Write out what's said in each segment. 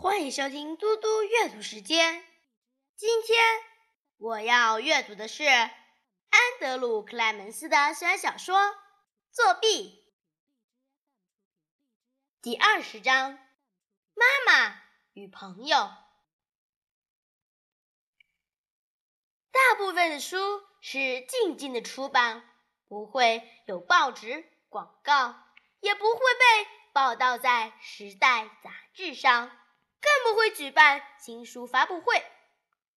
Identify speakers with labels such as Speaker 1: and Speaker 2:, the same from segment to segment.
Speaker 1: 欢迎收听嘟嘟阅读时间。今天我要阅读的是安德鲁·克莱门斯的校园小说《作弊》第二十章：妈妈与朋友。大部分的书是静静的出版，不会有报纸广告，也不会被报道在《时代》杂志上。更不会举办新书发布会。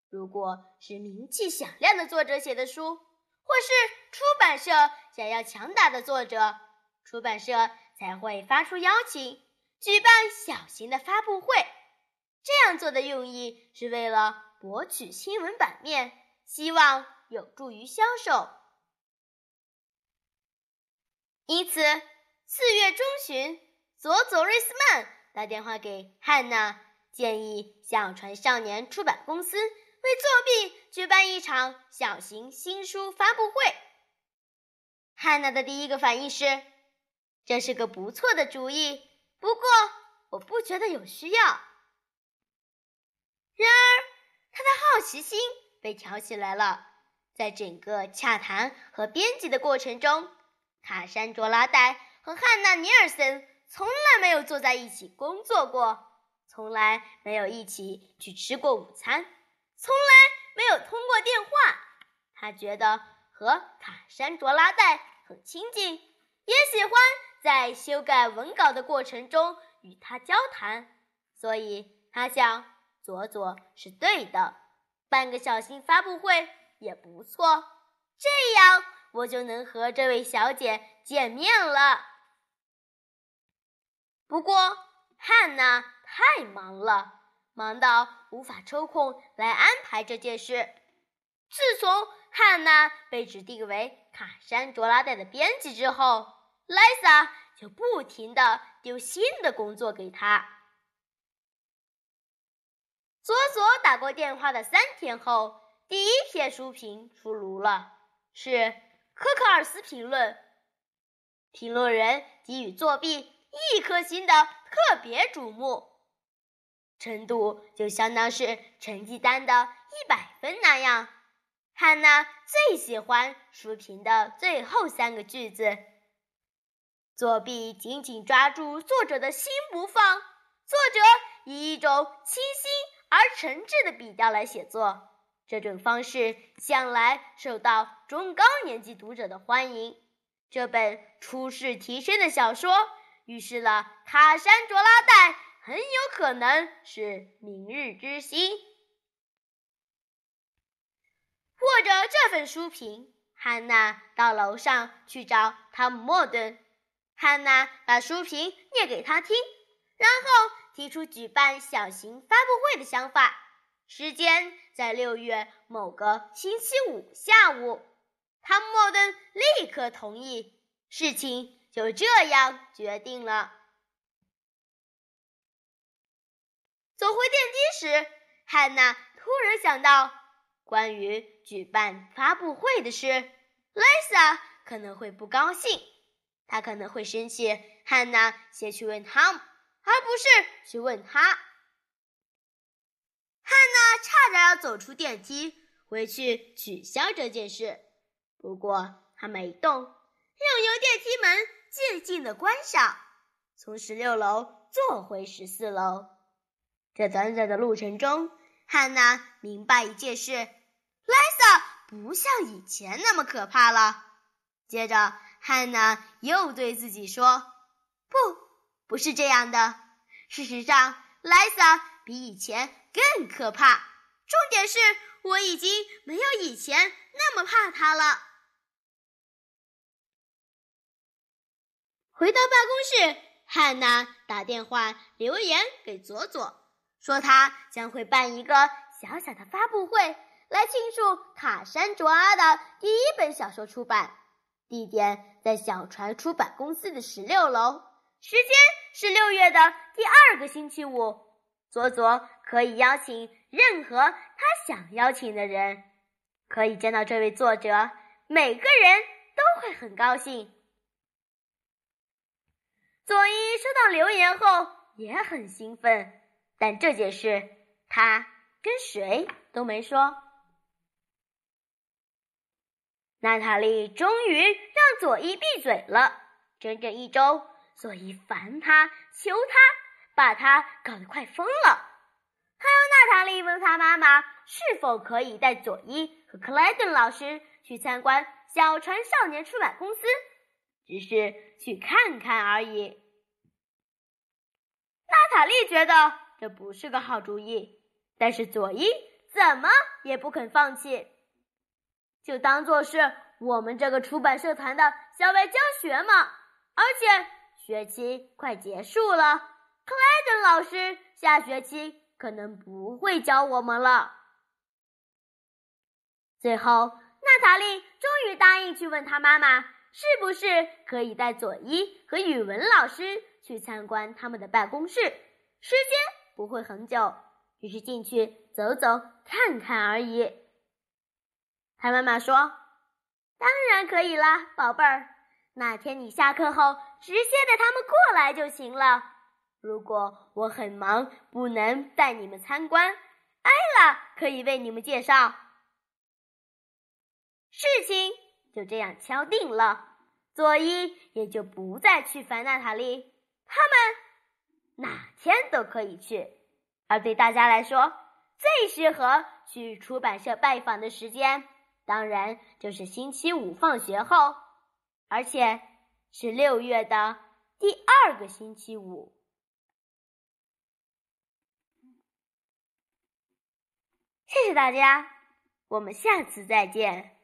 Speaker 1: 如果是名气响亮的作者写的书，或是出版社想要强打的作者，出版社才会发出邀请，举办小型的发布会。这样做的用意是为了博取新闻版面，希望有助于销售。因此，四月中旬，佐佐瑞斯曼打电话给汉娜。建议小船少年出版公司为作弊举办一场小型新书发布会。汉娜的第一个反应是，这是个不错的主意，不过我不觉得有需要。然而，他的好奇心被挑起来了。在整个洽谈和编辑的过程中，卡山卓拉戴和汉娜尼尔森从来没有坐在一起工作过。从来没有一起去吃过午餐，从来没有通过电话。他觉得和卡山卓拉戴很亲近，也喜欢在修改文稿的过程中与他交谈。所以他想，佐佐是对的，办个小型发布会也不错。这样我就能和这位小姐见面了。不过汉娜。太忙了，忙到无法抽空来安排这件事。自从汉娜被指定为卡山卓拉戴的编辑之后，莱萨就不停地丢新的工作给他。佐佐打过电话的三天后，第一篇书评出炉了，是科克尔斯评论。评论人给予作弊一颗星的特别瞩目。程度就相当是成绩单的一百分那样。汉娜最喜欢书评的最后三个句子：“作弊紧紧抓住作者的心不放，作者以一种清新而诚挚的笔调来写作，这种方式向来受到中高年级读者的欢迎。”这本出世提升的小说预示了卡山卓拉带。很有可能是明日之星，握着这份书评，汉娜到楼上去找汤姆·莫顿。汉娜把书评念给他听，然后提出举办小型发布会的想法，时间在六月某个星期五下午。汤姆·莫顿立刻同意，事情就这样决定了。走回电梯时，汉娜突然想到关于举办发布会的事。莱萨可能会不高兴，她可能会生气。汉娜先去问汤姆，而不是去问他。汉娜差点要走出电梯，回去取消这件事。不过她没动，任由电梯门静静的关上，从十六楼坐回十四楼。在短短的路程中，汉娜明白一件事：莱萨不像以前那么可怕了。接着，汉娜又对自己说：“不，不是这样的。事实上，莱萨比以前更可怕。重点是我已经没有以前那么怕他了。”回到办公室，汉娜打电话留言给佐佐。说他将会办一个小小的发布会，来庆祝卡山卓阿的第一本小说出版。地点在小船出版公司的十六楼，时间是六月的第二个星期五。佐佐可以邀请任何他想邀请的人，可以见到这位作者，每个人都会很高兴。佐伊收到留言后也很兴奋。但这件事他跟谁都没说。娜塔莉终于让佐伊闭嘴了。整整一周，佐伊烦他，求他，把他搞得快疯了。还有娜塔莉问他妈妈是否可以带佐伊和克莱顿老师去参观小船少年出版公司，只是去看看而已。娜塔莉觉得这不是个好主意，但是佐伊怎么也不肯放弃。就当做是我们这个出版社团的校外教学嘛，而且学期快结束了，克莱顿老师下学期可能不会教我们了。最后，娜塔莉终于答应去问他妈妈，是不是可以带佐伊和语文老师去参观他们的办公室，时间不会很久，只是进去走走看看而已。他妈妈说：“当然可以啦，宝贝儿。那天你下课后直接带他们过来就行了。如果我很忙不能带你们参观，艾拉可以为你们介绍。”事情就这样敲定了，佐伊也就不再去烦娜塔莉，他们哪天都可以去。而对大家来说，最适合去出版社拜访的时间。当然，就是星期五放学后，而且是六月的第二个星期五。谢谢大家，我们下次再见。